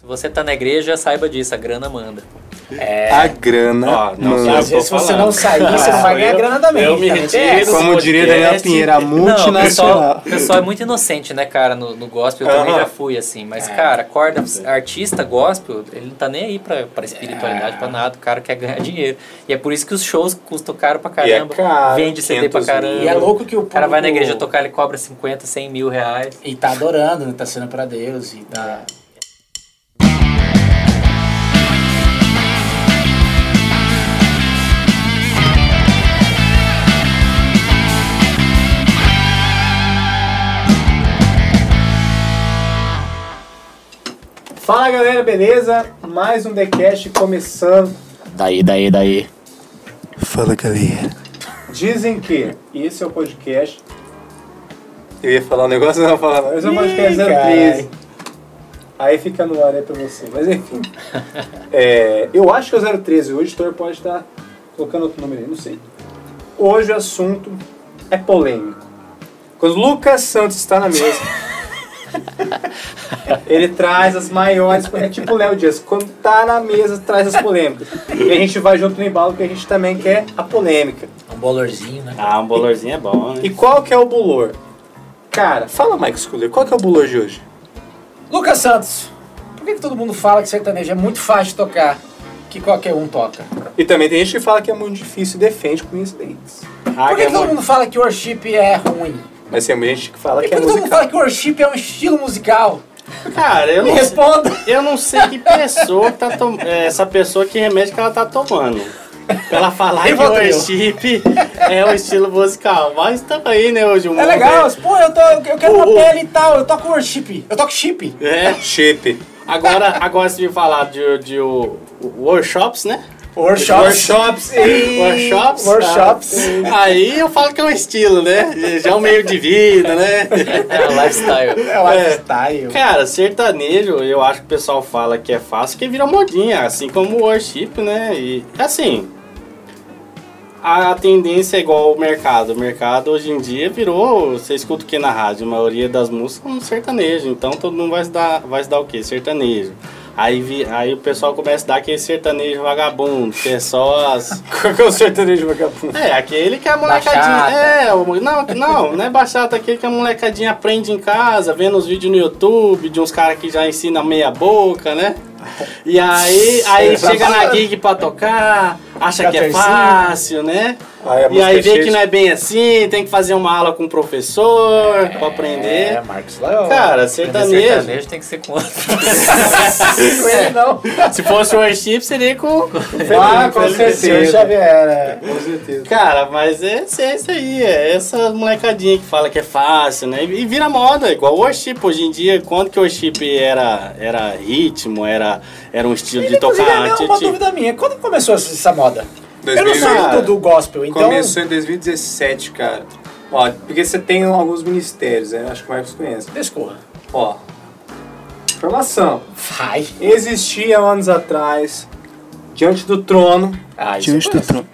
Se você tá na igreja, saiba disso, a grana manda. É. A grana. Ó, não, mano. eu Às vezes, se você não sair, você não vai ganhar Eu- grana também. eu me Também retiro. Como diria Daniel. Pinheiro, a Não, o pessoal, multinacional. o pessoal é muito inocente, né, cara, no, no gospel. Eu também Aham. já fui, assim. Mas, cara, acorda, artista gospel, ele não tá nem aí pra, pra espiritualidade, pra nada. O cara quer ganhar dinheiro. E é por isso que os shows custam caro pra E é caramba. caro, Vende CD pra 500 caramba. E é louco que o O cara vai na público- igreja tocar, ele cobra 50, 100 mil reais. E tá adorando, né? Tá sendo pra Deus. E tá... Fala galera, beleza? Mais um TheCast começando. Daí, daí, daí. Fala galera. Dizem que esse é o podcast. Eu ia falar um negócio, não ia falar não. Esse é o podcast Ih, 013. Aí fica no ar aí pra você. Mas enfim. É, eu acho que é o 013. O editor pode estar colocando outro número aí, não sei. Hoje o assunto é polêmico. Quando Lucas Santos está na mesa, ele traz as maiores. É tipo o Léo Dias. Quando tá na mesa, traz as polêmicas. E a gente vai junto no embalo, porque a gente também quer a polêmica. Um bolorzinho, né? Ah, um bolorzinho é bom, né? E qual que é o bulor? Cara, fala Mike Sculler, qual que é o bulor de hoje? Lucas Santos, por que, que todo mundo fala que sertanejo é muito fácil de tocar? Que qualquer um toca. E também tem gente que fala que é muito difícil e defende com incidentes. Ah, Por que, é que todo muito- mundo fala que worship é ruim? Mas tem muita gente que fala E que por é que todo mundo musical. fala que worship é um estilo musical? Cara, eu Me não, responda. eu não sei que pessoa que tá tomando. Essa pessoa que remédio que ela tá tomando. Pra ela falar que o worship é o estilo musical. Mas tamo aí, né, hoje o É mundo legal, pô, eu, tô, eu quero uma pele e tal, eu toco worship, eu toco chip. É. Chip. Agora, agora se me falar de, de o- o- workshops, né? Workshops. Workshops. Workshops. Workshops. Aí eu falo que é um estilo, né? Já é um meio de vida, né? É, o lifestyle. É o lifestyle. Cara, sertanejo, eu acho que o pessoal fala que é fácil, que vira modinha, assim como o worship, né? E assim, a tendência é igual ao mercado. O mercado hoje em dia virou, você escuta o que na rádio? A maioria das músicas são sertanejo, então todo mundo vai se dar, vai se dar o quê? Sertanejo. Aí, vi, aí o pessoal começa a dar aquele sertanejo vagabundo, que é só as. Qual que é o sertanejo vagabundo? É, aquele que a molecadinha. Bachata. É, o- não, não, não é baixata, aquele que a molecadinha aprende em casa, vendo os vídeos no YouTube de uns caras que já ensinam meia boca, né? E aí, aí Tá chega na gig pra tocar, acha que é fácil, né? Aí E aí é vê que de- não é bem assim, tem que fazer uma aula com o professor pra aprender. É, Marcos Leão. Cara, Aprender sertanejo. sertanejo tem que ser com outro. Ele não. Se fosse worship, seria com. Ah, com Senhor certeza. Xavier, é. Com certeza. Cara, mas é, é isso aí, é essa molecadinha que fala que é fácil, né? E vira moda, igual o worship hoje em dia, quando que o worship era, era ritmo, era, era um estilo de Inclusive, tocar é antes. uma dúvida minha. Quando começou essa moda? Eu não 2000, sou do, do gospel, então... Começou em 2017, cara. Ó, porque você tem alguns ministérios, né? Acho que o Marcos conhece. Descorra. Ó, informação. Vai. Existia anos atrás, diante do trono, Ah, isso eu conheço.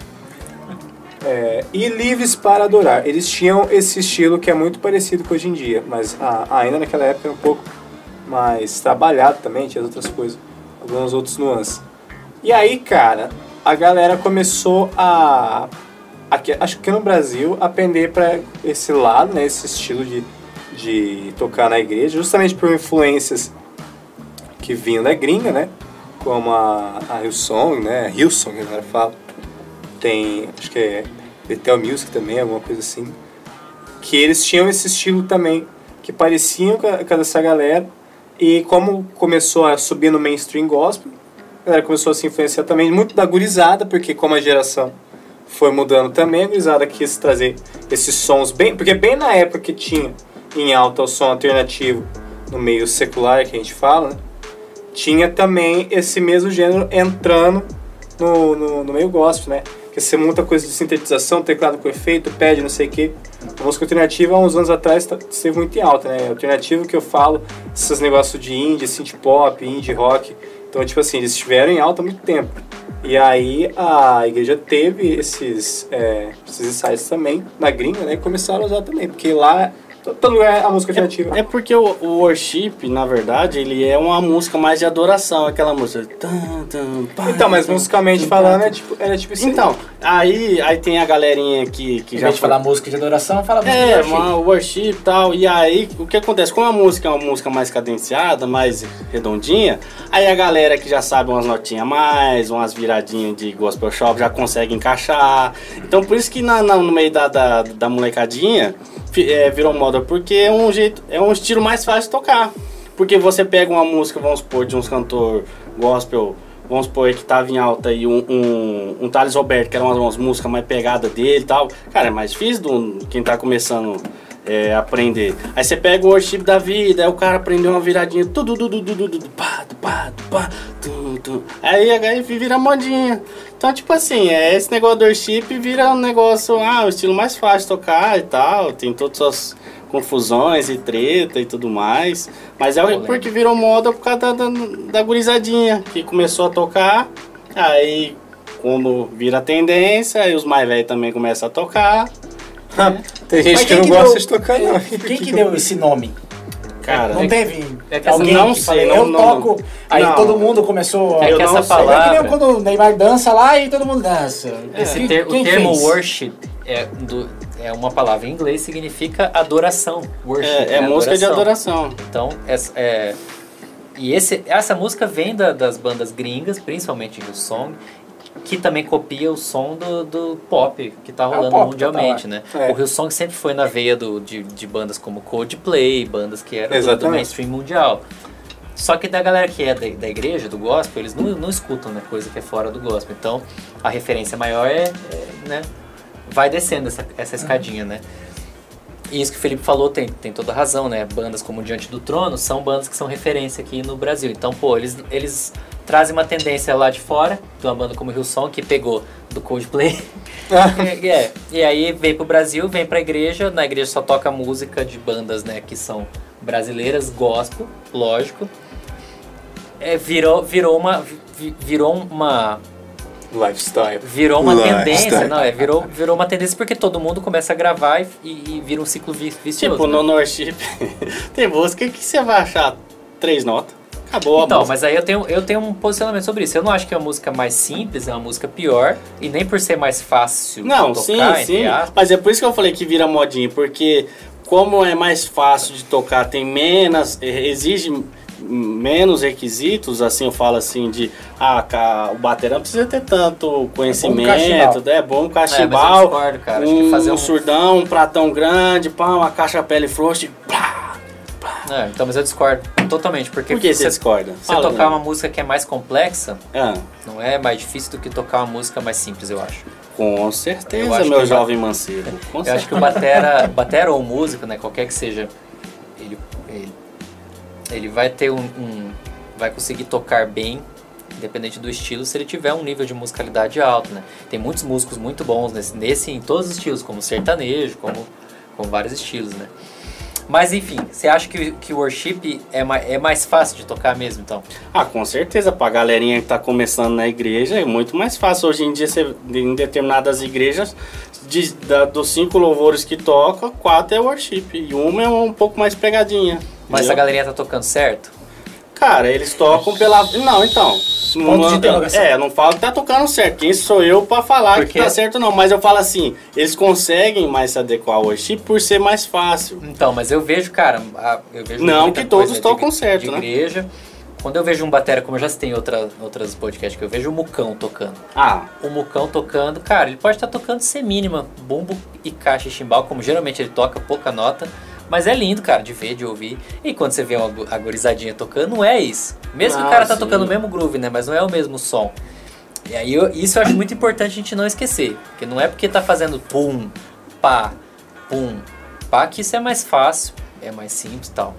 é, e livres para adorar. Eles tinham esse estilo que é muito parecido com hoje em dia, mas ah, ainda naquela época era um pouco mais trabalhado também, tinha outras coisas, alguns outros nuances. E aí, cara, a galera começou a, aqui, acho que no Brasil, a pender para esse lado, né, esse estilo de, de tocar na igreja, justamente por influências que vinham da gringa, né, como a, a Hillsong, né, Hillsong, a galera fala tem, acho que é Betel Music também, alguma coisa assim, que eles tinham esse estilo também, que pareciam com, a, com a dessa galera, e como começou a subir no mainstream gospel, a galera começou a se influenciar também muito da gurizada, porque como a geração foi mudando também, a gurizada quis trazer esses sons bem, porque bem na época que tinha em alta o som alternativo no meio secular que a gente fala, né? tinha também esse mesmo gênero entrando no, no, no meio gospel, né? Que você muita coisa de sintetização, teclado com efeito, pad, não sei o quê. A música alternativa, há uns anos atrás, tá- esteve muito em alta, né? Alternativo que eu falo, esses negócios de indie, synth pop, indie rock. Então, tipo assim, eles estiveram em alta há muito tempo. E aí a igreja teve esses, é, esses ensaios também na gringa, né? E começaram a usar também, porque lá Todo lugar a música criativa. É porque o, o worship, na verdade, ele é uma música mais de adoração, aquela música. Então, mas musicalmente falando, é tipo, era tipo isso. aí. Então, aí, aí tem a galerinha que, que Em já vez de foi- falar música de adoração, fala música de É, worship. uma worship e tal. E aí, o que acontece? Como a música é uma música mais cadenciada, mais redondinha, aí a galera que já sabe umas notinhas a mais, umas viradinhas de gospel shop, já consegue encaixar. Então, por isso que na, na- no meio da, da, da molecadinha é, virou moda, porque é um jeito, é um estilo mais fácil de tocar. Porque você pega uma música, vamos supor, de uns cantor gospel, vamos supor que tava em alta aí um, um, um Thales Roberto, que era umas, umas músicas mais pegada dele e tal. Cara, é mais difícil do, quem tá começando é, aprender. Aí você pega o worship da vida, aí o cara aprendeu uma viradinha, tudo, tudo, tudo, tudo, pá, pá, pá, tum, tum. Aí, aí vira modinha. Então, tipo assim, é, esse negócio do worship vira um negócio, ah, o estilo mais fácil de tocar e tal, tem todas as confusões e treta e tudo mais. Mas é Polêmica. porque virou moda por causa da, da, da gurizadinha, que começou a tocar, aí como vira tendência, aí os mais velhos também começam a tocar. Tem gente Mas que quem não que gosta deu- de tocar, não. Quem que deu esse nome? Cara, Não é- teve é que alguém não sei, não- eu não- toco, aí não. todo mundo começou... É que não essa sei. É que nem palavra, quando o Neymar dança lá e todo mundo dança. esse Quem- ter- o quem termo fez? worship é, do, é uma palavra em inglês, significa adoração. Worship, é, é né? música de adoração. Então, essa, é, e esse, essa música vem da- das bandas gringas, principalmente Hillsong, que também copia o som do, do pop que tá É rolando pop mundialmente, total, né? é. O Hillsong sempre foi na veia do, de, de bandas como Coldplay, bandas que eram do, do mainstream mundial. Só que da galera que é da, da igreja, do gospel, eles não, não escutam né, coisa que é fora do gospel. Então, a referência maior é, é, né, vai descendo essa, essa escadinha, né? E isso que o Felipe falou tem, tem toda razão, né? Bandas como Diante do Trono são bandas que são referência aqui no Brasil. Então, pô, eles, eles trazem uma tendência lá de fora, de uma banda como Hillsong, que pegou do Coldplay. é, é, e aí vem pro Brasil, vem pra igreja, na igreja só toca música de bandas, né, que são brasileiras, gospel, lógico. É, virou, virou uma... vi- Virou uma Lifestyle. Virou uma Lifestyle. tendência, não, é, virou, virou uma tendência porque todo mundo começa a gravar e, e vira um ciclo vi- vicioso. Tipo, né? no worship tem música que você vai achar três notas. Acabou a Então, música. mas aí eu tenho, eu tenho um posicionamento sobre isso. Eu não acho que é uma música mais simples, é uma música pior, e nem por ser mais fácil Não, sim, tocar, sim. aspas. Mas é por isso que eu falei que vira modinha, porque como é mais fácil de tocar, tem menos, exige menos requisitos, assim eu falo assim de ah, o bater não precisa ter tanto conhecimento, cachimbal. é bom um É, mas eu cachimbal, discordo, cara. Acho que um, fazer um... surdão, um pratão grande, pá, uma caixa pele frouxa, pá. É, então, mas eu discordo totalmente, porque Por que você discorda? você Fala, tocar uma música que é mais complexa, Ah, não é mais difícil do que tocar uma música mais simples, eu acho. com certeza, meu que- jovem mancebo. Com Eu acho que o batera, batera ou músico, né, qualquer que seja, ele, ele, ele vai ter um, um- vai conseguir tocar bem, independente do estilo, se ele tiver um nível de musicalidade alto, né? Tem muitos músicos muito bons nesse, nesse em todos os estilos, como sertanejo, como, como vários estilos, né? Mas enfim, você acha que, que o worship é, ma, é mais fácil de tocar mesmo, então? Ah, com certeza, pra galerinha que tá começando na igreja é muito mais fácil. Hoje em dia, você, em determinadas igrejas, de, da- dos cinco louvores que toca, quatro é worship. E uma é um pouco mais pegadinha. Mas entendeu? a galerinha tá tocando certo? Cara, eles tocam pela. Não, então. Ponto de interrogação. é, não falo que tá tocando certo. Quem sou eu pra falar Porque- que tá certo, não. Mas eu falo assim, eles conseguem mais se adequar ao worship por ser mais fácil. Então, mas eu vejo, cara, eu vejo Não que todos coisa de- tocam certo, de né? igreja. Quando eu vejo um batera, como eu já citei em outra, outras podcasts, que eu vejo o Mucão tocando. Ah, O Mucão tocando, cara, ele pode estar tocando semínima, bumbo e caixa e chimbal, como geralmente ele toca, pouca nota. Mas é lindo, cara, de ver, de ouvir. E quando você vê uma gu- a gurizadinha tocando, não é isso. Mesmo que Ah, o cara tá sim. tocando o mesmo groove, né? Mas não é o mesmo som. E aí eu- isso eu acho muito importante a gente não esquecer. Porque não é porque tá fazendo pum, pá, pum, pá, que isso é mais fácil, é mais simples e tal.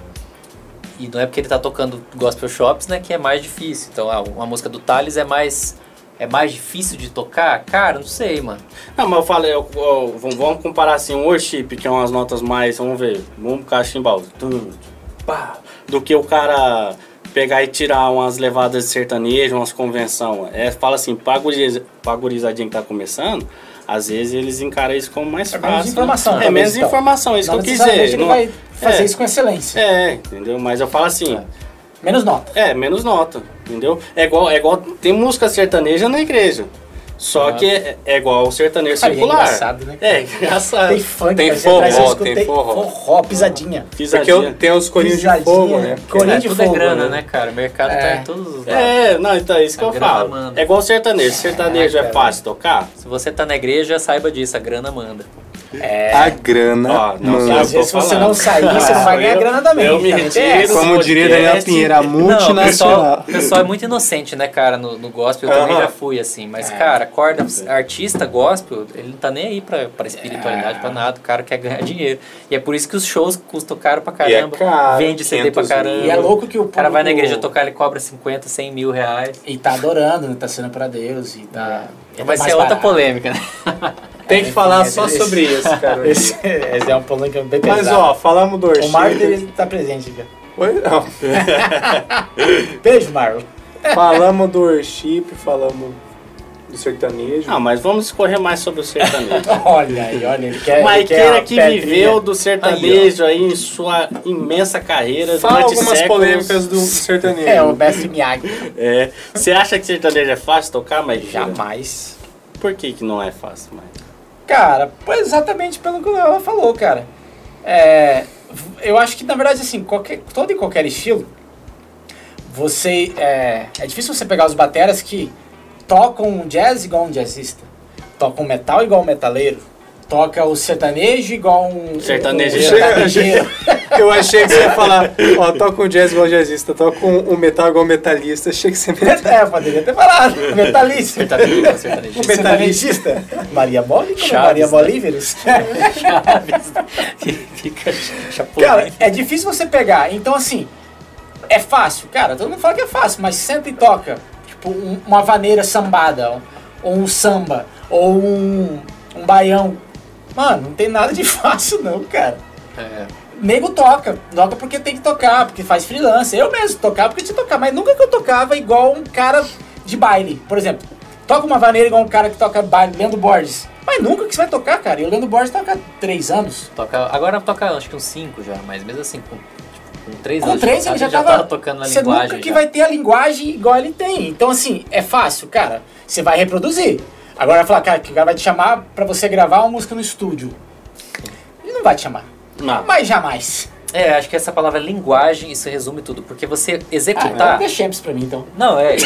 E não é porque ele tá tocando gospel shops, né, que é mais difícil. Então, ah, uma música do Thales é mais é mais difícil de tocar? Cara, não sei, mano. Não, mas eu falei, eu- eu- vamos vamos comparar assim, um worship, que é umas notas mais, vamos ver, vamos cachimbal, do que o cara pegar e tirar umas levadas de sertanejo, umas convenção. É, fala assim, pra guriza- pra gurizadinha que tá começando, às vezes eles encaram isso como mais É fácil. menos informação, É menos então. informação, isso Não que eu quis dizer. ele Não- vai fazer é. isso com excelência. É, entendeu? Mas eu falo assim, Menos nota. é, menos nota, entendeu? É igual, é igual tem música sertaneja na igreja. Só Ah. que é, é igual o sertanejo Cara, e é circular. engraçado, né? É, engraçado. Tem funk, Tem forró, eu tem forró. forró, pisadinha. Porque Pisadinha. eu- tem os corinhos de Pisadinha, fogo, né? corinho É, de tudo é fogo, grana, né? né, cara? O mercado tá É. em todos os lados. É, não, então é isso que A eu grana falo. manda. É igual sertanejo. Sertanejo É, é fácil tocar? Se você tá na igreja, saiba disso, a grana manda. É. A grana. Ó, não mano. Às vezes, se você falando. não sair, você não vai Ah, ganhar eu- grana também. eu me também tem retiro. Como diria Daniel Pinheira, a Não, o pessoal, multinacional. o pessoal é muito inocente, né, cara, no, no gospel. Eu também Aham. já fui assim. Mas, É. cara, acorda, artista gospel, ele não tá nem aí pra, pra espiritualidade, É. pra nada. O cara quer ganhar dinheiro. E é por isso que os shows custam caro pra E é caramba. caro, Vende CD pra 500 caramba. E é louco que o O cara vai na público- igreja tocar, ele cobra 50, 100 mil reais. E tá adorando, né? Tá sendo pra Deus e tá... É. Vai mais ser outra barato. polêmica, né? Tem que falar só sobre isso, cara. Esse, esse é um polêmica bem pesado. Mas ó, falamos do o worship. Marlon ele tá presente aqui. Oi? Não. Beijo, Marlon. Falamos do worship, falamos do sertanejo. Não, mas vamos escorrer mais sobre o sertanejo. Olha aí, olha, ele quer. O Maiqueira que pedrinha. viveu do sertanejo aí, em sua imensa carreira Fala algumas séculos. polêmicas do sertanejo. É, o mestre Miyagi. É. Você acha que sertanejo é fácil tocar, Maiqueira? Jamais. Por que, que não é fácil, Mike? Cara, exatamente pelo que Léo falou, cara. É, eu acho que, na verdade, assim, qualquer, todo e qualquer estilo, você. É, é difícil você pegar os bateras que tocam jazz igual um jazzista, tocam metal igual um metaleiro, toca o sertanejo igual um. Sertanejo. um sertanejeiro. Eu achei que você ia falar, ó, toca um jazz igual jazzista, toca um, um metal igual metalista. Achei que você ia É, poderia ter falado. Metalista. Sertanejo, sertanejo. O metalista. Maria como Chaves, Maria né? Bolíveros. Fica. Cara, é difícil você pegar. Então, assim, é fácil. Cara, todo mundo fala que é fácil, mas senta e toca. Tipo, um- uma vaneira sambada, ou um samba, ou um, um baião. Mano, não tem nada de fácil, não, cara. É. Nego toca, toca porque tem que tocar, porque faz freelance. Eu mesmo tocava porque tinha que tocar, mas nunca que eu tocava igual um cara de baile. Por exemplo, toca uma vaneira igual um cara que toca baile, Leandro Borges. Mas nunca que você vai tocar, cara. E o Leandro Borges toca há três anos. Toca, agora toca acho que uns 5 já, mas mesmo assim, com, tipo, com 3 Com anos três de ele já tocada, tava, tocando na Você linguagem. nunca que já. vai ter a linguagem igual ele tem. Então, assim, é fácil, cara. Você vai reproduzir. Agora vai falar, cara, que o cara vai te chamar pra você gravar uma música no estúdio. Ele não vai te chamar. Não. Mas jamais. É, acho que essa palavra linguagem, isso resume tudo. Porque você Ah, executar. é Champs pra mim, então. Não, é.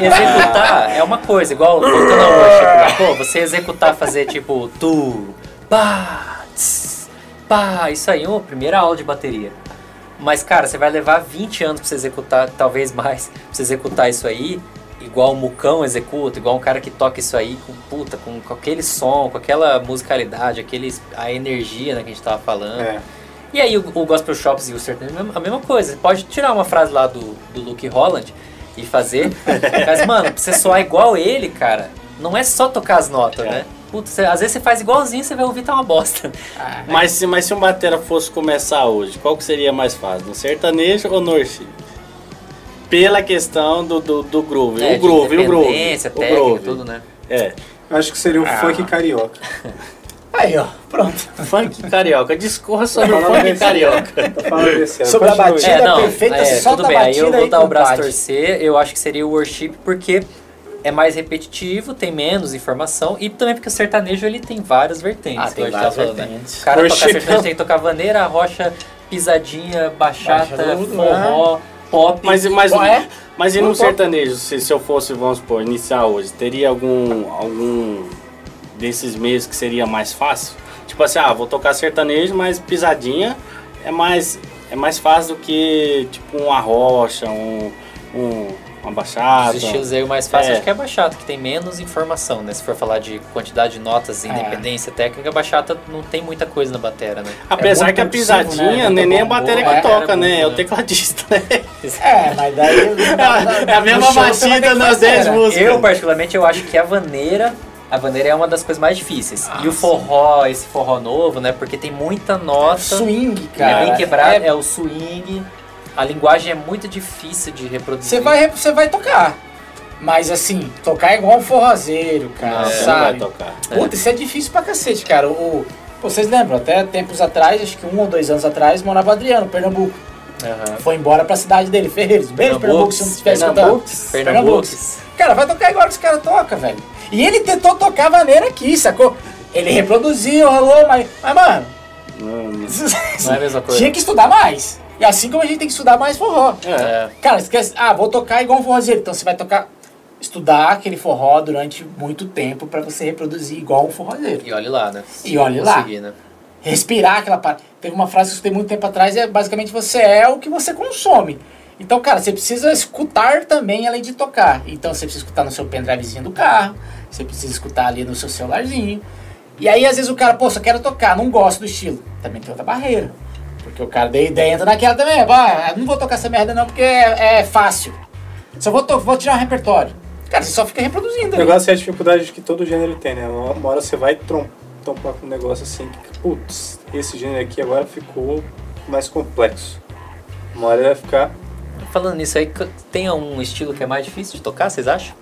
executar é uma coisa, igual voltando ao worship. Pô, você executar, fazer tipo tu, pá, tss, pá, isso aí, ô, primeira aula de bateria. Mas, cara, você vai levar 20 anos pra você executar, talvez mais, pra você executar isso aí, igual o Mucão executa, igual um cara que toca isso aí com puta, com, com aquele som, com aquela musicalidade, aquele, a energia né, que a gente tava falando. É. E aí o, o Gospel Shops e o sertanejo, a mesma- a mesma coisa. Você pode tirar uma frase lá do, do Luke Holland e fazer. mas, mano, pra você soar igual ele, cara, não é só tocar as notas, É. né? Putz, você- às vezes você faz igualzinho você vai ouvir tá uma bosta. Ah, Mas se, mas se um batera fosse começar hoje, qual que seria mais fácil? No sertanejo ou no? Pela questão do, do, do groove. É, o groove, o groove. independência, O técnica, groove. tudo, né? É. Acho que seria o Ah. funk carioca. Aí, ó, pronto. Funk carioca. Discorra sobre o Falando funk desse- carioca. Desse. Sobre a batida. Tira perfeita, solta tudo a bem. Aí eu vou dar o braço torcer. Eu acho que seria o worship porque é mais repetitivo, tem menos informação e também porque o sertanejo ele tem várias vertentes. Ah, tem várias tá falando, né? vertentes. O cara toca Worship sertanejo tem que tocar vaneira, rocha, pisadinha, bachata, Baixa tudo, forró, pop. Mas, mas, é? mas e no sertanejo, se, se eu fosse, vamos supor, iniciar hoje, teria algum, algum desses meios que seria mais fácil? Tipo assim, ah, vou tocar sertanejo, mas pisadinha é mais, é mais fácil do que tipo uma rocha, um, um, uma bachata. Os estilos aí o mais fácil É. acho que é a bachata, que tem menos informação, né? Se for falar de quantidade de notas, É. independência técnica, a bachata não tem muita coisa na batera, né? Apesar É que a percussivo, pisadinha, né? nem é a bateria que É, toca, é né? É o né? tecladista, né? É, mas daí. É a mesma batida nas 10 músicas. Eu, particularmente, eu acho que a vaneira, a vaneira é uma das coisas mais difíceis. Ah, e o forró, esse forró novo, né? Porque tem muita nota, Swing, é cara. bem quebrado, É- é o swing. A linguagem é muito difícil de reproduzir. Você vai, você vai tocar. Mas assim, tocar igual um forrozeiro, cara, Não, você não vai sabe? tocar. Puta, isso é difícil pra cacete, cara. O, vocês lembram, até tempos atrás, acho que um ou dois anos atrás, morava Adriano, Pernambuco. Aham. Foi embora pra cidade dele, Ferreiros. Beijo, Pernambuco, se não estiver escutando. Pernambucos. Cara, vai tocar igual que os caras tocam, velho. E ele tentou tocar maneira aqui, sacou? Ele reproduziu, rolou, mas, mas mano, Não, não. É a mesma coisa. tinha que estudar mais. E assim como a gente tem que estudar mais forró. É. Cara, você quer, ah, vou tocar igual um forrozeiro. Então você vai tocar, estudar aquele forró durante muito tempo pra você reproduzir igual um forrozeiro. E olhe lá, né? E olhe lá. Né? Respirar aquela parte. Teve uma frase que eu escutei muito tempo atrás, é basicamente você é o que você consome. Então, cara, você precisa escutar também além de tocar. Então você precisa escutar no seu pendrivezinho do carro, você precisa escutar ali no seu celularzinho. E aí, às vezes, o cara, pô, só quero tocar, não gosto do estilo. Também tem outra barreira. Porque o cara daí, entra naquela também, ah, não vou tocar essa merda não, porque é, é fácil. Só vou, vou tirar um repertório. Cara, você só fica reproduzindo. O ali. negócio é a dificuldade que todo gênero tem, né? Uma hora você vai trom- trompar com um negócio assim que, putz, esse gênero aqui agora ficou mais complexo. Uma hora ele vai ficar. Falando nisso aí, tem um estilo que é mais difícil de tocar, vocês acham?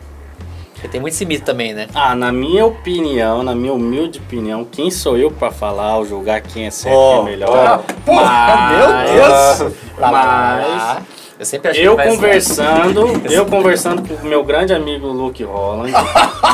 Porque tem muito esse mito também, né? Ah, na minha opinião, na minha humilde opinião, quem sou eu pra falar ou julgar quem é certo e Ó, quem é melhor? Porra, Mas- meu Deus! Mas lá. Eu sempre achei eu conversando, eu conversando com o meu grande amigo Luke Holland,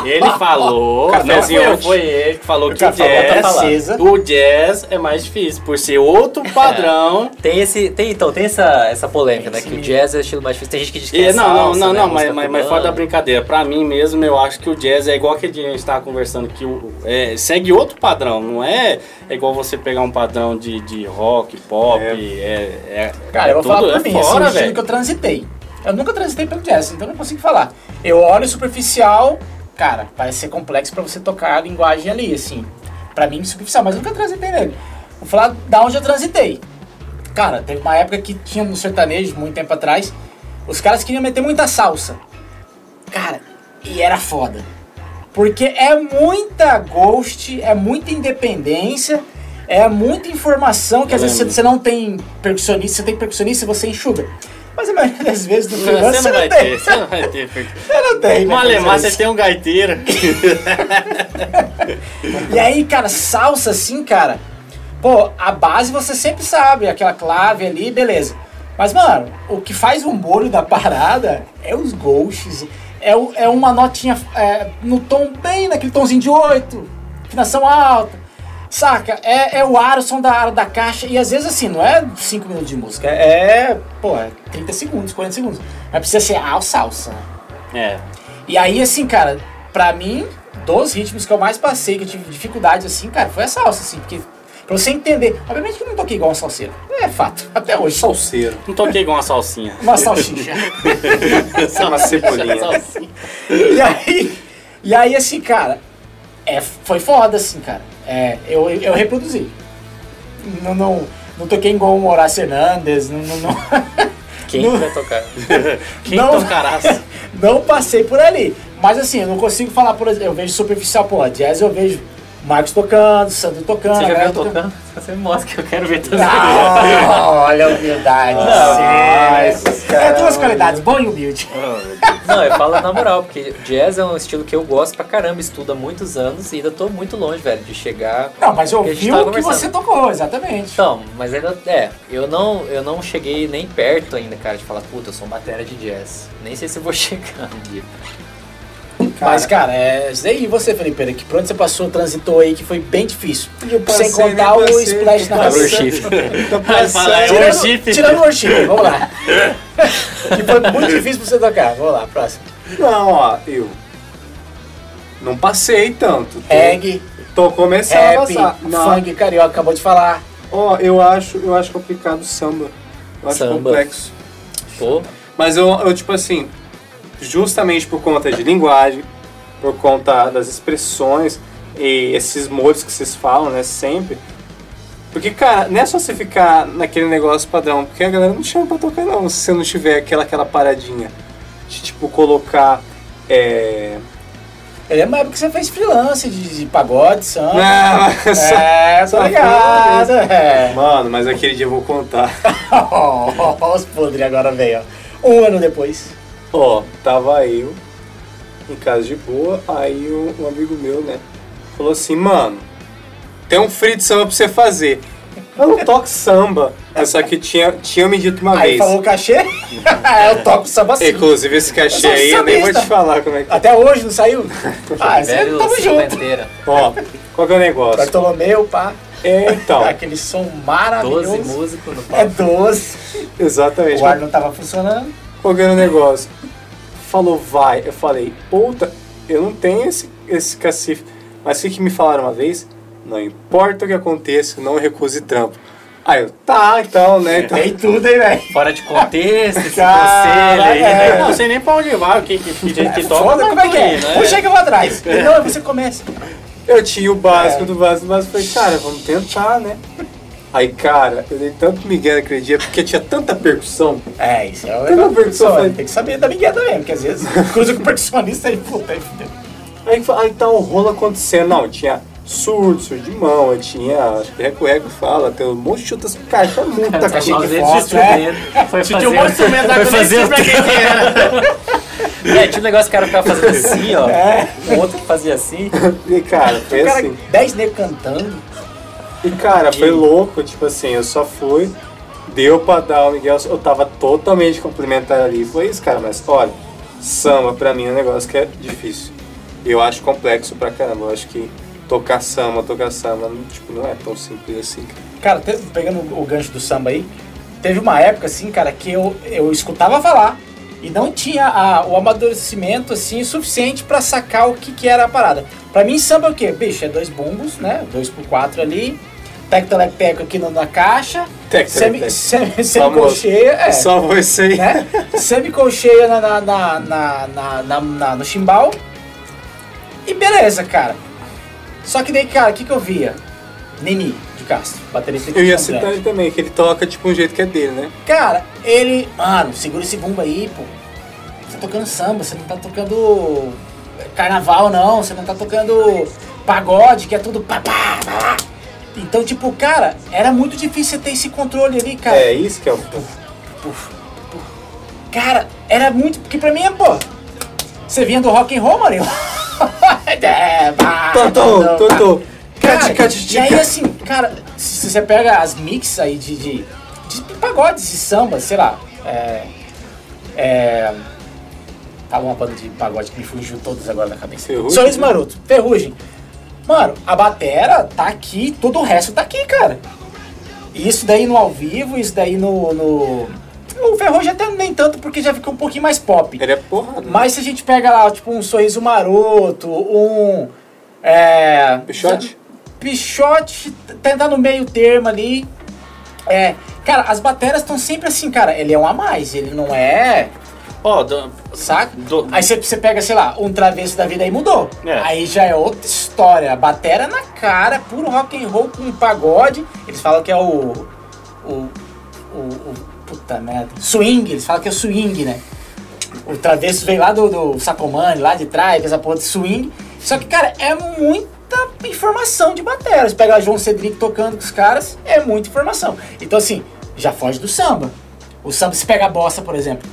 ele falou, não Cafezinho foi ele que falou O que o tá jazz, o jazz é mais difícil, por ser outro padrão. Tem esse. Tem, então, tem essa, essa polêmica, Tem né? Que o jazz é o estilo mais difícil. Tem gente que diz que é não, não, não, né, não, mas, mas, mas fora da brincadeira, pra mim mesmo, eu acho que o jazz é igual aquele dia que a gente tava conversando, que é, segue outro padrão, não é, é igual você pegar um padrão de, de rock, pop, É. é, é, Cara, eu vou tudo falar é por mim, é fora, estilo velho. Que eu transitei. Eu nunca transitei pelo jazz, então eu não consigo falar. Eu olho superficial, cara, parece ser complexo pra você tocar a linguagem ali, assim. Pra mim, superficial, mas eu nunca transitei nele. Vou falar da onde eu transitei. Cara, teve uma época que tinha no sertanejo, muito tempo atrás, os caras queriam meter muita salsa. Cara, e era foda. Porque é muita ghost, é muita independência, é muita informação que às vezes você não tem percussionista, você tem percussionista e você enxuga. Mas a maioria das vezes no freelance Você não vai tem. ter, você não vai ter. porque- Você não tem. né, Malemar, você percussionista. tem um gaiteiro. E aí, cara, salsa assim, cara. Pô, a base você sempre sabe, aquela clave ali, beleza. Mas, mano, o que faz o molho da parada é os ghosts. É, o- é uma notinha é, no tom bem naquele tomzinho de 8, afinação alta. Saca? É, é o ar, o som da ar da caixa. E às vezes assim, não é 5 minutos de música. É, pô, é 30 segundos, 40 segundos. Mas precisa ser a salsa. É. E aí, assim, cara, pra mim, dos ritmos que eu mais passei, que eu tive dificuldade, assim, cara, foi a salsa, assim, porque pra você entender, obviamente que eu não toquei igual um salseiro, é fato, até hoje. Salseiro. Não toquei igual uma salsinha. Uma salsicha. Só uma cebolinha. Salsinha. e aí, e aí, assim, cara, é, foi foda, assim, cara. É, eu, eu reproduzi. Não, não, não toquei igual um Horácio Hernandes, não, não, não, Quem Não. vai tocar? Quem Não. tocarás? não passei por ali. Mas assim, eu não consigo falar, por exemplo, eu vejo superficial, pô, jazz eu vejo Marcos tocando, Sandro tocando. Você já viu tocando? Você me mostra que eu quero ver também. Não, olha a humildade. Não. É duas qualidades, bom e humilde. Não, eu falo na moral, porque jazz é um estilo que eu gosto pra caramba, estudo há muitos anos e ainda tô muito longe, velho, de chegar. Não, mas eu tava o que você tocou, exatamente. Então, mas ainda. É, eu não, eu não cheguei nem perto ainda, cara, de falar, puta, eu sou matéria de jazz. Nem sei se eu vou chegar um dia. Mas, cara, é. E você, Felipe, que por onde você passou, transitou aí, que foi bem difícil. Passei, Sem contar nem o passei, splash na falar, é worship. Tirando o worship, vamos lá. que foi muito difícil pra você tocar. Vamos lá, próximo. Não, ó, eu. Não passei tanto. Tô, Reggae, tô começando rap, a passar. Não, funk, carioca, acabou de falar. ó, eu acho, eu acho complicado o samba. Eu acho Samba. complexo. Pô, Mas eu, eu, tipo assim, justamente por conta de linguagem, por conta das expressões e esses molhos que vocês falam, né, sempre. Porque, cara, não é só você ficar naquele negócio padrão, porque a galera não chama pra tocar, não, se você não tiver aquela, aquela paradinha de, tipo, colocar. É. Eu lembro época que você fez freelance de, de pagode, samba. Não, mas- É, tô só ligado. É. Mano, mas aquele dia eu vou contar. Ó, os podres agora ó. Um ano depois. Ó, tava eu em casa de boa, aí um, um amigo meu, né, falou assim, mano, tem um free de samba pra você fazer. Eu não toco samba. Mas só que tinha, tinha me dito uma Aí vez. falou o cachê, eu toco samba assim. Inclusive esse cachê Eu aí, eu nem vou te falar como é que Até hoje não saiu? Ah, você Velho tamo junto. Ó, qual que é o negócio? Bartolomeu, pá. É, então, Aquele som maravilhoso. 12 músicos no É palco. 12. exatamente. O ar não tava funcionando. Era o negócio? Falou, vai. Eu falei, puta, eu não tenho esse, esse cacife. Mas o que me falaram uma vez? Não importa o que aconteça, não recuse trampo. Aí eu, tá, então, né? Então, Tem tudo aí, velho. Fora de contexto, esse Cara, conselho aí, é. né? Não sei nem pra onde vai, o que que, que gente que toca. Foda, mas como é que é? né? Puxa que eu vou atrás. Não, você começa. eu tinha o básico É. do básico do básico. Falei, cara, vamos tentar, né? Aí, cara, eu dei tanto migué naquele dia, porque tinha tanta percussão. É, isso é o negócio percussão, percussão, velho. Tem que saber da Miguel também, porque às vezes cruza com o percussionista e puta, aí fudeu. Aí, aí tá o rolo acontecendo. Não, tinha surdo, surdo de mão, tinha, acho que reco-reco fala, tem um monte de caixa Tá cara. com os dedos de foto, instrumento. Foi Se tinha um monte de instrumento lá fazer pra quem que era. É, tinha um negócio que o cara ficava fazendo assim, ó. É. Um outro que fazia assim. E, cara, foi O cara, assim. 10 negros cantando. E, cara, foi louco, tipo assim, eu só fui, deu pra dar o Miguel, eu tava totalmente complementar ali. Foi isso, cara, mas olha, samba pra mim é um negócio que é difícil. Eu acho complexo pra caramba, eu acho que tocar samba, tocar samba, não- tipo, não é tão simples assim. Cara, te- pegando o gancho do samba aí, teve uma época, assim, cara, que eu, eu escutava falar e não tinha a- o amadurecimento, assim, suficiente pra sacar o que, que era a parada. Pra mim, samba é o quê? Bicho, é dois bumbos, né? Dois por quatro ali, tec-telepeco aqui no- na caixa, Tec-telepeco. semi- semi- semi-colcheia, é, Só você aí. né? Semi-colcheia na, na, na, na, na- na- na- no chimbal. E beleza, cara. Só que daí, cara, o que, que eu via? Nini de Castro, baterista de Eu ia citar ele também, que ele toca tipo um jeito que é dele, né? Cara, ele. Mano, segura esse bumbo aí, pô. Você tá tocando samba, você não tá tocando carnaval, não. Você não tá tocando pagode, que é tudo pá, pá, pá. Então, tipo, cara, era muito difícil você ter esse controle ali, cara. É isso que é o. Puf, puf. Cara, era muito. Porque pra mim é, pô. Você vinha do rock and roll, mano. é, pá, Totô, pá. Totô. Cara, e aí assim, cara, se você pega as mix aí de, de, de pagodes e samba, sei lá, é. É. Fala uma banda de pagode que me fugiu todas agora na cabeça. Ferrugem, Sorriso né? Maroto, Ferrugem. Mano, a batera tá aqui, todo o resto tá aqui, cara. Isso daí no ao vivo, isso daí no. no... O Ferrugem até nem tanto, porque já ficou um pouquinho mais pop. Ele é porrada. Mas se a gente pega lá, tipo, um sorriso maroto, um. É. Pichote? Pichote tentar no meio termo ali. É. Cara, as bateras estão sempre assim, cara. Ele é um a mais, ele não é. Ó, do- Saca? do- Aí você, pega, sei lá, um travesso da vida aí mudou. É. Aí já é outra história. A batera na cara, puro rock and roll com pagode. Eles falam que é o. O. O. o puta merda. Swing, eles falam que é o swing, né? O travesso veio lá do, do Sacomani, lá de trás, essa porra de swing. Só que, cara, é muita informação de batera. Você pega a João Cedric tocando com os caras, é muita informação. Então, assim, já foge do samba. O samba, se pega a bossa, por exemplo.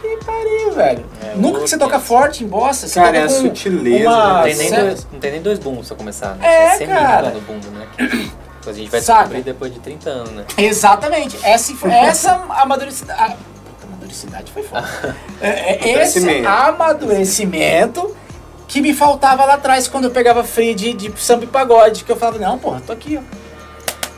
Que pariu, velho. É, Nunca que você toca forte em bossa, você Cara, toca é a com sutileza, uma- Não tem, nem dois, não tem nem dois bumbos pra começar, né? É, semi cara. no bumbo, né? Que Depois a gente vai Saca? descobrir depois de 30 anos, né? Exatamente. Essa, essa amadurecidade. A, puta, amadurecidade foi foda. É, é esse Amadurecimento. amadurecimento que me faltava lá atrás quando eu pegava free de, de samba e pagode. Que eu falava, não, porra, tô aqui, ó.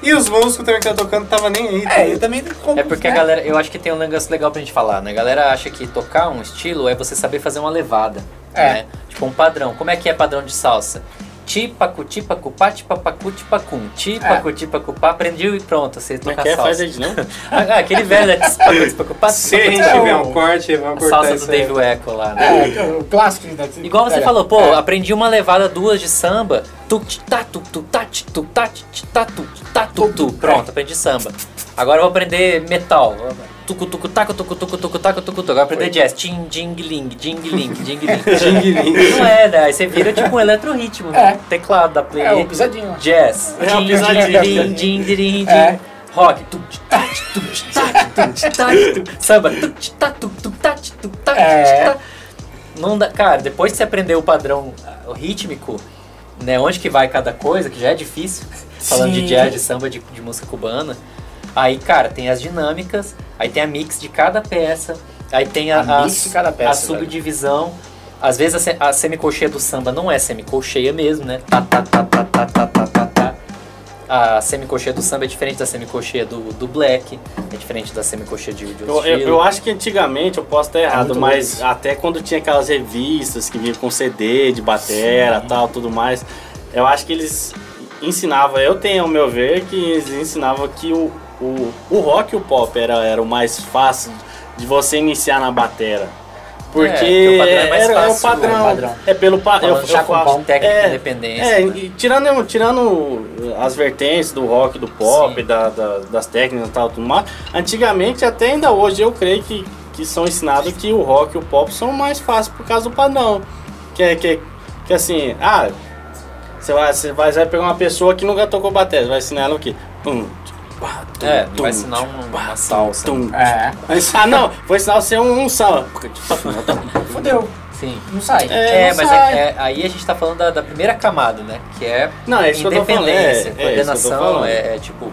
E os músicos também que tá tocando tava nem aí. tá É, eu também. como- É porque a né? galera, eu acho que tem um negócio legal pra gente falar, né? A galera acha que tocar um estilo é você saber fazer uma levada, É. né? Tipo um padrão. Como é que é padrão de salsa? Tipacu, tipacu, pá, tipapacu, tipacum. Tipacu, tipacu, pá, aprendi e pronto, é tocar é? Faz salsa. de novo. Ah, aquele velho é tipacu, tipacu, pá, Se a gente É, tiver um corte, vamos a cortar salsa do. Dave Echo lá, né? É, o clássico. né? Igual você falou, pô, É. aprendi uma levada, duas de samba. Pronto, aprendi samba. Agora eu vou aprender metal. Tucu tucu taco tucu tucu tucu taco tucu tucu. Agora aprender jazz. Tim jing ling, jing ling, jing ling. Ding-ling. Não é, né? Aí você vira tipo um eletro-ritmo, né? Teclado da play. É, o pisadinho. Jazz. É, o pisadinho. jing, jing, jing. É. Rock. Samba. É. não dá, cara, depois que você aprender o padrão rítmico, né, onde que vai cada coisa, que já é difícil, falando de jazz, de samba, de música cubana. Aí, cara, tem as dinâmicas, aí tem a mix de cada peça, aí tem a, A a, mix de cada peça, a subdivisão. Às vezes a, a semicolcheia do samba não é semicolcheia mesmo, né? Tá, tá, tá, tá, tá, tá, tá, tá, tá. A semicolcheia do samba é diferente da semicolcheia do, do black, é diferente da semicolcheia de, de Eu, eu, eu acho que antigamente, eu posso estar errado, muito mas até quando tinha aquelas revistas que vinham com CD de batera Sim. tal, tudo mais, eu acho que eles ensinavam, eu tenho ao meu ver, que eles ensinavam que o, o, o rock e o pop era, era o mais fácil de você iniciar na batera. Porque porque o padrão é mais era, é o fácil, padrão, é o padrão. é pelo padrão. Falando já com pau, técnica, independência, É, né? e tirando, tirando as vertentes do rock, do pop, da, da- das técnicas e tal, tudo mais, antigamente, até ainda hoje, eu creio que, que são ensinados que o rock e o pop são mais fáceis por causa do padrão. Que é que, que assim, ah, você vai, você vai, você vai pegar uma pessoa que nunca tocou bateria, vai ensinar ela o quê? Um, tum, É, tum, vai ensinar um- uma salsa. tum, É. Ah, não, vou ensinar você um, um samba. Fodeu. Sim. Não sai. É, É, não mas sai. é- é- aí a gente tá falando da, da primeira camada, né? Que é Não, é isso que eu tô falando. É, independência, é coordenação, é, é tipo.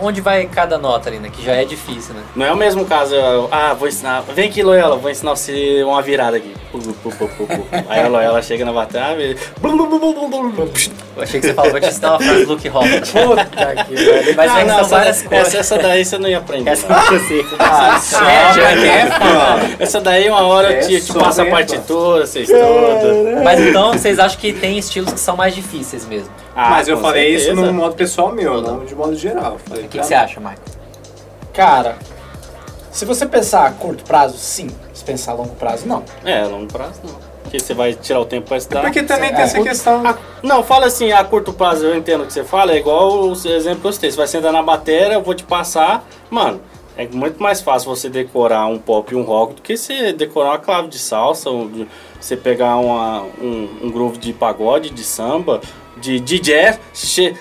Onde vai cada nota ali, né? Que já é difícil, né? Não é o mesmo caso, eu, ah, vou ensinar, vem aqui Loyola, vou ensinar você uma virada aqui. Aí a Loyola chega na batalha e... Eu achei que você falou, vou te ensinar uma frase do Luke. Puta que velho. Mas Ah, é que não, são essa, várias essa, coisas. essa daí você não ia aprender. Essa não consigo. Ah, só é, Essa daí uma hora eu É te, te só passo a partitura, você estuda. Mas então vocês acham que tem estilos que são mais difíceis mesmo? Ah, Mas eu falei isso certeza. no modo pessoal meu, não de modo geral. O que, pra- que você acha, Michael? Cara, se você pensar a curto prazo, sim. Se pensar a longo prazo, não. É, longo prazo não. Porque você vai tirar o tempo pra estudar. Porque também É, tem essa curto- questão. A- não, fala assim, a curto prazo eu entendo o que você fala, é igual o exemplo que eu citei. Você vai sentar na bateria, eu vou te passar. Mano, é muito mais fácil você decorar um pop e um rock do que você decorar uma clave de salsa, ou de- você pegar uma, um, um groove de pagode, de samba, de, de jazz. Você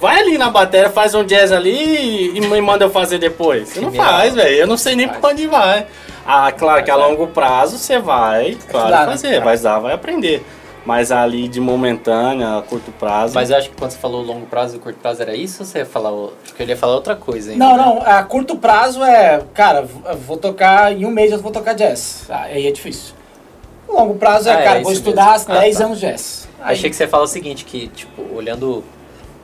vai ali na bateria, faz um jazz ali e, me manda eu fazer depois. Você não faz, velho. Eu não sei nem pra onde vai. Ah, claro que a longo prazo você vai, claro, Estudar, né? fazer, vai dar, vai aprender. Mas ali de momentânea, a curto prazo. Mas eu acho que quando você falou longo prazo e curto prazo era isso ou você ia falar. Acho que ele ia falar outra coisa ainda. Não, né? não. A curto prazo é, cara, vou tocar em um mês eu vou tocar jazz. Ah, Aí é difícil. Longo prazo é, Ah, é cara, isso vou estudar mesmo. Ah, 10 tá. anos jazz. Eu Achei que você ia falar o seguinte, que, tipo, olhando.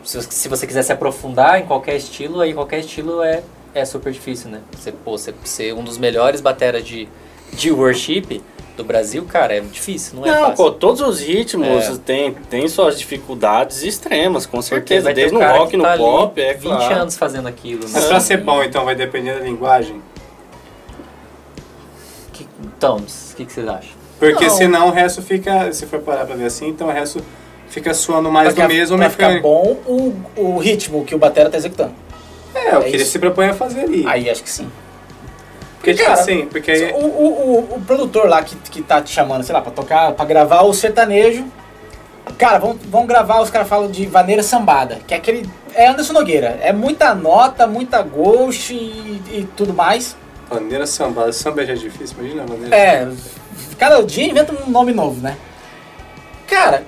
Se, você- se você quiser se aprofundar em qualquer estilo, aí qualquer estilo é, é super difícil, né? Você, pô, você ser um dos melhores bateras de, de worship do Brasil, cara, é difícil, não é Não, fácil. pô, todos os ritmos É. têm, têm suas dificuldades extremas, com certeza. Desde no rock, que no tá ali pop, é 20 claro. anos fazendo aquilo, né? Mas pra ser bom, então, vai depender da linguagem? Que- então, o que, que vocês acham? Porque Não. senão o resto fica, se for parar pra ver assim, então o resto fica suando mais Pra do mesmo pra ficar bom o, o ritmo que o batera tá executando. É, o É que ele isso. se propõe a fazer ali. Aí acho que sim. porque, tipo cara, assim, porque aí, O, o, o, o produtor lá que, que tá te chamando, sei lá, pra tocar, pra gravar o sertanejo. Cara, vamos, vamos gravar, os caras falam de vaneira sambada, que é aquele. É Anderson Nogueira. É muita nota, muita ghost e, e tudo mais. Bandeira samba, samba já é difícil, imagina a bandeira. É, cada dia inventa um nome novo, né? Cara,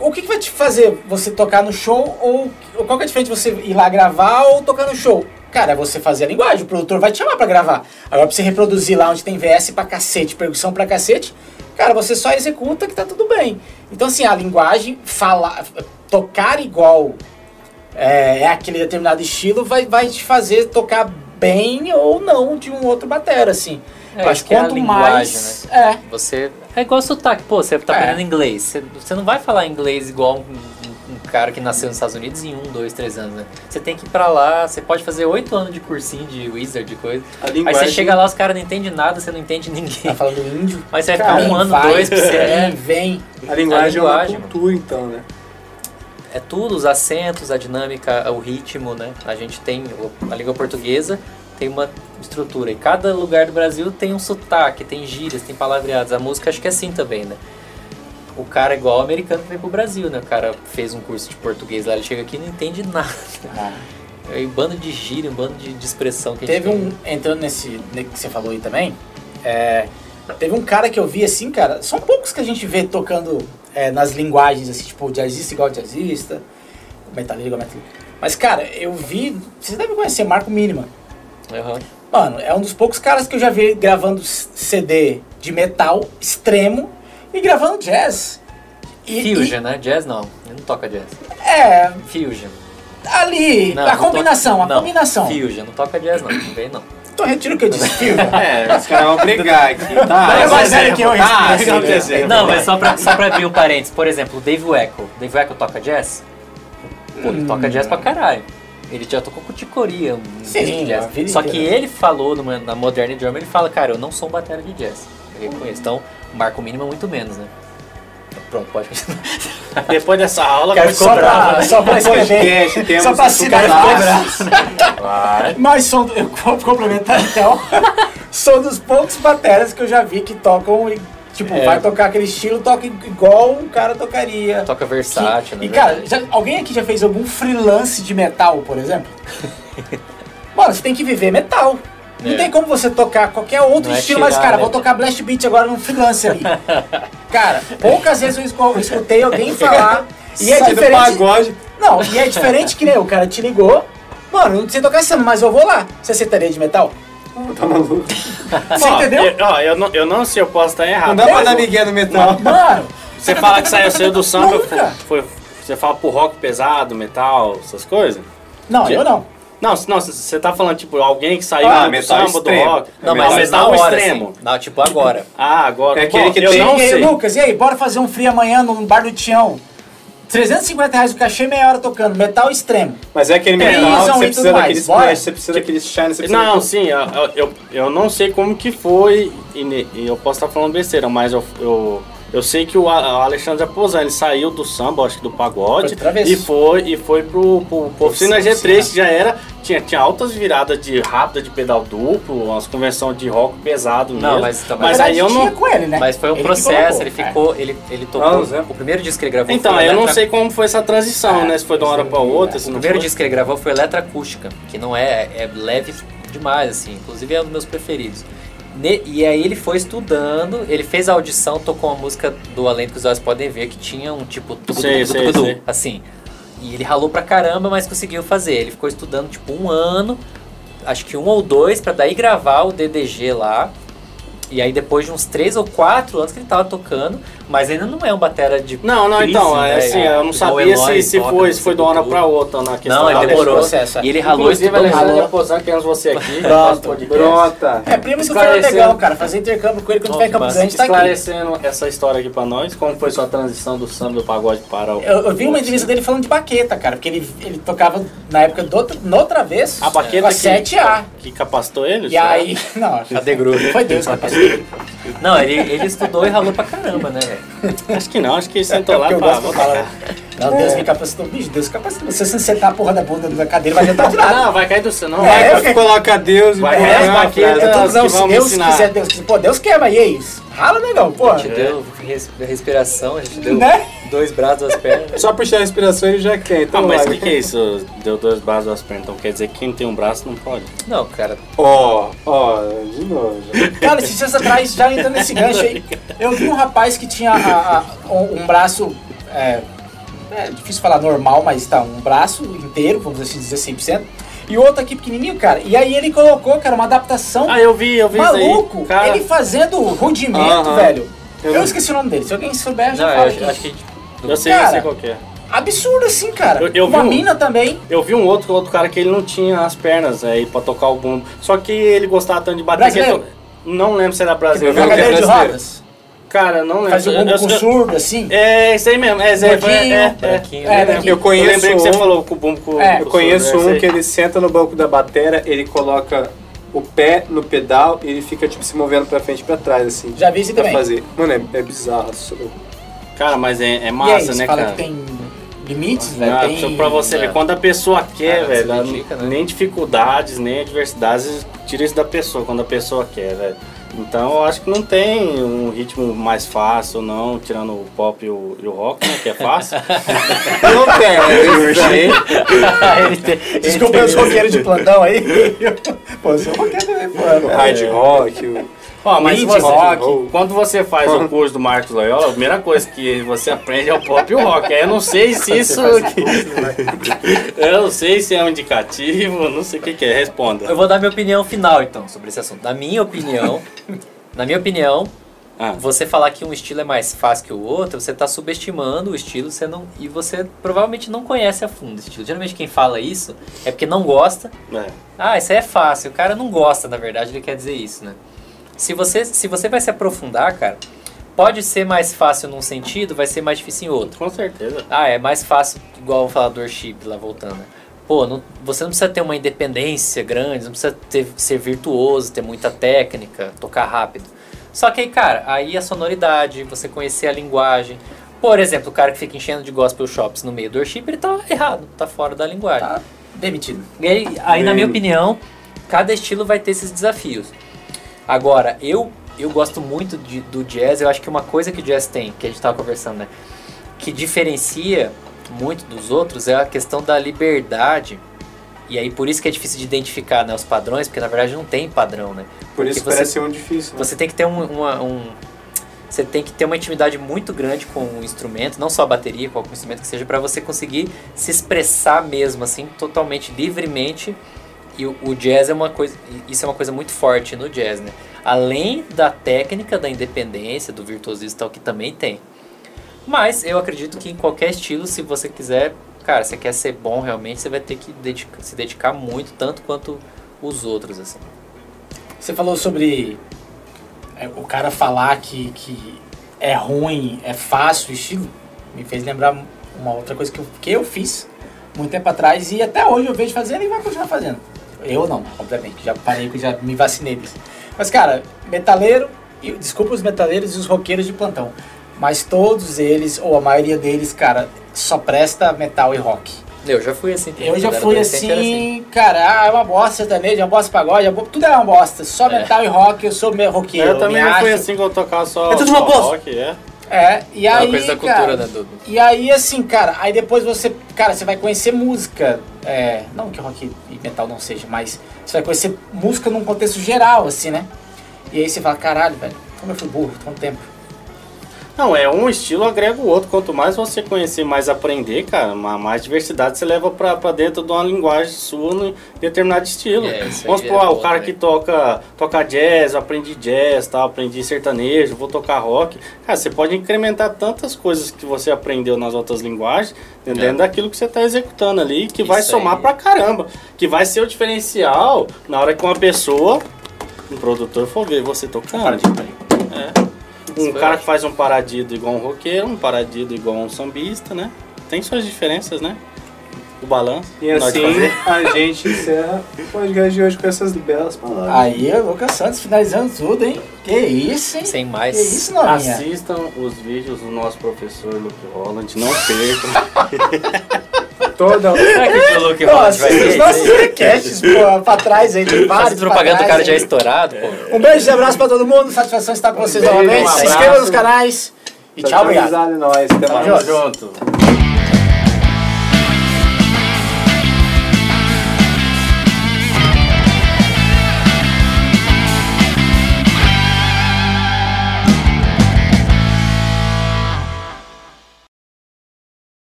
o que, que vai te fazer você tocar no show ou, ou qual que é a diferença de você ir lá gravar ou tocar no show? Cara, é você fazer a linguagem, o produtor vai te chamar pra gravar. Agora pra você reproduzir lá onde tem VS pra cacete, percussão pra cacete, cara, você só executa que tá tudo bem. Então assim, a linguagem, falar, tocar igual é, é aquele determinado estilo, vai, vai te fazer tocar bem ou não de um outro batera, assim. É, que que é a quanto linguagem, mais. É. Você. É igual sotaque, pô, você tá É. aprendendo inglês. Você, você não vai falar inglês igual um, um- um cara que nasceu nos Estados Unidos em um, dois, três anos, né? Você tem que ir pra lá, você pode fazer oito anos de cursinho de wizard, de coisa. A Aí linguagem, você chega lá, os caras não entendem nada, você não entende Tá ninguém. falando índio. Mas você vai ficar um ano, vai, dois pra você. Vem, É, vem. a linguagem a linguagem, é uma cultura, então, né? É tudo, os acentos, a dinâmica, o ritmo, né? A gente tem, a língua portuguesa tem uma estrutura. E cada lugar do Brasil tem um sotaque, tem gírias, tem palavreados. A música acho que é assim também, né? O cara é igual o americano que vem pro Brasil, né? O cara fez um curso de português lá, ele chega aqui e não entende nada. É um bando de gíria, um bando de, de expressão que a gente Teve tem. um. Entrando nesse, ne- que você falou aí também, é, Teve um cara que eu vi assim, cara, são poucos que a gente vê tocando é, nas linguagens, assim, tipo, jazzista igual jazzista, metalheiro igual metalheiro. Mas, cara, eu vi, vocês devem conhecer Marco Mínima. Aham. Mano, é um dos poucos caras que eu já vi gravando CD de metal extremo e gravando jazz. E- Fusion, né? Jazz não. Ele não toca jazz. e- é, Fusion. ali, Não, a combinação, toca- a não, combinação. Fusion, não toca jazz não. Não vem não. Então retiro o que eu disse. É, os caras vão brigar aqui. Tá, é mais sério que eu, tá, respeito. sim, Exemplo. Não, mas só pra, só pra abrir um parênteses. Por exemplo, o Dave Weckl. Dave Weckl toca jazz? Pô, ele toca jazz pra caralho. Ele já tocou com Ticoria, um Sim, jazz. Só que ele falou numa, na Modern Drum, ele fala, cara, eu não sou um batera de jazz. Eu reconheço. Então, o marco mínimo é muito menos, né? Pronto, pode continuar. Depois dessa aula, Cara, ficou só bravo, pra, né? só pra escrever. Só pra assinar. Mas sou, eu complementar então. sou dos poucos bateras que eu já vi que tocam e, tipo, É. vai tocar aquele estilo, toca igual um cara tocaria. Toca versátil, Que- né? E cara, já- alguém aqui já fez algum freelance de metal, por exemplo? Mano, você tem que viver metal. Não É. tem como você tocar qualquer outro Não é estilo, mas tirar, cara, né? vou tocar Blast Beat agora no freelance ali. cara, poucas vezes eu eu escutei alguém falar e é Sai do diferente. pagode. Não, e é diferente que nem o cara te ligou. Mano, eu não sei tocar esse ano, mas eu vou lá. Você aceitaria de metal? Tá maluco. Você Ó, entendeu? Eu, ó, eu, não, eu não sei, eu posso estar Não errado. dá pra dar migué no metal. Mano, Você fala que saiu, saiu do samba, Nunca. foi, foi- você fala pro rock pesado, metal, essas coisas? não, Que- eu não. Não, não, você tá falando, tipo, alguém que saiu Ah, do metal samba, extremo. do rock. Não, É mas, Não, mas metal hora, extremo. assim. Não, tipo agora. Ah, agora. É aquele Bom, que eu tem- não e aí, sei. Lucas, e aí, bora fazer um free amanhã no bar do Tião. 350 reais o cachê, meia hora tocando, metal extremo. Mas é aquele metal, visão você precisa daqueles Bora. flash, você precisa daqueles shine, você precisa Não, daquele- sim, eu, eu, eu, não sei como que foi, e, e eu posso estar falando besteira, mas eu, eu, eu sei que o Alexandre Aposan, ele saiu do samba, acho que do pagode, Foi e foi, e foi pro, pro, pro Oficina Oficina. G3, que já era, tinha, tinha altas viradas de rápida de pedal duplo, umas convenções de rock pesado mesmo. Não, mas também- mas Na aí eu não... com ele, né? Mas foi um Ele processo, ele É. ficou, ele, ele tocou. Anos, né? O primeiro disco que ele gravou Então, foi eu não sei como foi essa transição, É, né? Se foi de uma hora pra outra, se O não primeiro foi. disco que ele gravou foi Eletroacústica, que não é, é leve demais, assim. Inclusive é um dos meus preferidos. E aí ele foi estudando, ele fez a audição, tocou uma música do Além do que os olhos podem ver, que tinha um tipo tudo, Sei, tudo, sei, tudo, sei. assim. E ele ralou pra caramba, mas conseguiu fazer. Ele ficou estudando tipo um ano, acho que um ou dois, pra daí gravar o DDG lá. E aí depois de uns três ou quatro anos que ele tava tocando, mas ainda não é um batera de Não, não, crise, então, é né? assim, eu não Igual sabia se, se foi, se foi de uma hora pra outra na questão Não, ele demorou. processo, é. E ele ralou Inclusive, estudando Alexandre ralou. Aposan, queremos você aqui. Pronto, brota. É, primo, isso que foi legal, cara. Fazer intercâmbio com ele quando tiver em que Campos massa. Grandes, tá aqui. Esclarecendo essa história aqui pra nós, como foi sua transição do samba do pagode para o. Eu, eu vi uma entrevista dele falando de baqueta, cara, porque ele, ele tocava na época do outra, noutra vez A baqueta com a que, 7A. que capacitou ele? E aí, não, acho Cadê Gru? foi Deus que capacitou. Não, ele, ele estudou e ralou pra caramba, né? velho? Acho que não, acho que ele sentou lá Porque e eu Não, Deus me capacitou. Bicho, Deus capacitou. Se você sentar a porra da bunda da cadeira, vai adiantar de nada. Não, vai cair do céu, não. É, vai. Vai, coloca Deus e Vai, é, frase. Eu tô dizendo, se vamos Deus ensinar. quiser, Deus quiser. Pô, Deus quer, mas e aí? Rala, negão, pô. A gente deu res- respiração, a gente deu Né? dois braços, duas pernas. Só puxar a respiração ele já quer. Ah, Então, mas o vai. que, que é isso? Deu dois braços, duas pernas. Então quer dizer que quem tem um braço não pode. Não, cara, Ó, ó, de novo. Cara, esses dias atrás, já entrando nesse gancho aí, eu vi um rapaz que tinha a- a- um, um braço. É, é difícil falar normal, mas tá, um braço inteiro, vamos assim dizer 100%. E o outro aqui pequenininho, cara. E aí ele colocou, cara, uma adaptação Ah, eu vi, eu vi maluco. aí. Cara, Ele fazendo rudimento, Aham. velho. Eu Eu, esqueci o nome dele. Se alguém souber, já não, fala eu aqui. acho que eu sei, Cara, eu sei qual que é. Absurdo assim, cara. Eu- eu vi uma um- mina também. Eu vi um outro, outro cara que ele não tinha as pernas aí pra tocar o bumbo. Só que ele gostava tanto de bater. Brasileiro? to- Não lembro se era Eu brasileiro. um que é cadeira de rodas. Cara, não lembro. Faz o Eu- bumbo com surdo, assim. É, isso aí mesmo. É, Zé, Branquinho, é, é, branquinho, É, né? daqui. Eu conheço eu lembrei que você um- falou com o bumbo com, É. Eu conheço surdo, é, um que ele senta no banco da batera, ele coloca o pé no pedal e ele fica tipo se movendo pra frente e pra trás, assim. Já vi isso também. fazer. Mano, é, é bizarro. isso. Cara, mas é, é e aí, massa, você né, fala cara? que tem limites, velho. Não, tem... só pra você ver, É. quando a pessoa quer, Ah, velho, né? nem dificuldades, nem adversidades, tira isso da pessoa, quando a pessoa quer, velho. Então eu acho que não tem um ritmo mais fácil, não, tirando o pop e o, e o rock, né, que é fácil. Não tem, tem, ele Desculpa os roqueiros de plantão aí. pô, eu sou roqueiro também, pô. O hard rock, o Ó, mas Indie, você, rock. quando você faz o curso do Marcos Loyola, a primeira coisa que você aprende é o pop e o rock. Aí eu não sei se isso. eu não sei se é um indicativo, não sei o que, que é. Responda. Eu vou dar minha opinião final, então, sobre esse assunto. Na minha opinião, na minha opinião, Ah, você falar que um estilo é mais fácil que o outro, você está subestimando o estilo você não, e você provavelmente não conhece a fundo o estilo. Geralmente quem fala isso é porque não gosta. é. Ah, isso aí é fácil. O cara não gosta, na verdade, ele quer dizer isso, né? Se você, se você vai se aprofundar, cara, pode ser mais fácil num sentido, vai ser mais difícil em outro. Com certeza. Ah, é mais fácil, igual o falador chip lá voltando. né? Pô, não- você não precisa ter uma independência grande, não precisa ter, ser virtuoso, ter muita técnica, tocar rápido. Só que aí, cara, aí a sonoridade, você conhecer a linguagem. Por exemplo, o cara que fica enchendo de gospel shops no meio do worship, ele tá errado, tá fora da linguagem. Tá demitido. E aí, aí, na minha opinião, cada estilo vai ter esses desafios. Agora, eu eu gosto muito de- do jazz, eu acho que uma coisa que o jazz tem, que a gente tava conversando, né? Que diferencia muito dos outros é a questão da liberdade. E aí por isso que é difícil de identificar né, os padrões, porque na verdade não tem padrão, né? Por isso você- parece ser um difícil. Né? Você tem que ter um, uma, um- você tem que ter uma intimidade muito grande com o instrumento, não só a bateria, qualquer instrumento que seja, para você conseguir se expressar mesmo assim, totalmente livremente. E o, jazz é uma coisa, isso é uma coisa muito forte no jazz, né? Além da técnica, da independência, do virtuosismo tal, que também tem. Mas eu acredito que em qualquer estilo, se você quiser, cara, você quer ser bom realmente, você vai ter que dedica- se dedicar muito, tanto quanto os outros, assim. Você falou sobre é, o cara falar que, que é ruim, é fácil o estilo. Me fez lembrar uma outra coisa que eu, que eu fiz muito tempo atrás e até hoje eu vejo fazendo e vai continuar fazendo. Eu não, obviamente, já parei, já me vacinei disso. Mas, cara, metaleiro, desculpa os metaleiros e os roqueiros de plantão, mas todos eles, ou a maioria deles, cara, só presta metal e rock. Eu já fui assim. Eu já quando fui assim, era cara, ah, é uma bosta sertanejo, é uma bosta pagode, é uma tudo é uma bosta. Só É. metal e rock, eu sou meio roqueiro. eu também me não fui acho. assim que eu tocava só, É tudo uma só bosta. rock, é. É, e É aí, uma coisa da cultura, cara, né, Dudu? E aí, assim, cara, aí depois você, cara, você vai conhecer música, é, não que rock e metal não seja, mas você vai conhecer música num contexto geral, assim, né? E aí você fala, caralho, velho, como eu fui burro, quanto tempo. Não, é um estilo agrega o outro. Quanto mais você conhecer, mais aprender, cara, ma- mais diversidade você leva pra, pra dentro de uma linguagem sua em determinado estilo. É, Vamos é supor, ah, o cara também. que toca, toca jazz, eu aprendi jazz, tal, aprendi sertanejo, vou tocar rock. Cara, você pode incrementar tantas coisas que você aprendeu nas outras linguagens, dentro É. daquilo que você tá executando ali, que vai Isso somar aí. pra caramba. Que vai ser o diferencial na hora que uma pessoa, um produtor, for ver você tocando. É. Um Isso cara que faz um paradido igual um roqueiro, um paradido igual um sambista, né? Tem suas diferenças, né? O balanço. E assim a gente encerra o podcast de hoje com essas belas palavras. Aí, o Lucas Santos finalizando tudo, hein? Que isso, hein? Sem mais. Que isso, novinha? Assistam os vídeos do nosso professor Luke Holland, não percam. Toda Será que o Luke Holland Nossa, vai ver os nossos podcasts, pô, pra trás aí, tem vários. Fazendo propaganda pra do cara já aí. estourado, pô. Um beijo e abraço pra todo mundo, satisfação estar com vocês novamente. um Se inscreva nos canais e tchau, obrigado. Nós, até mais. junto. junto.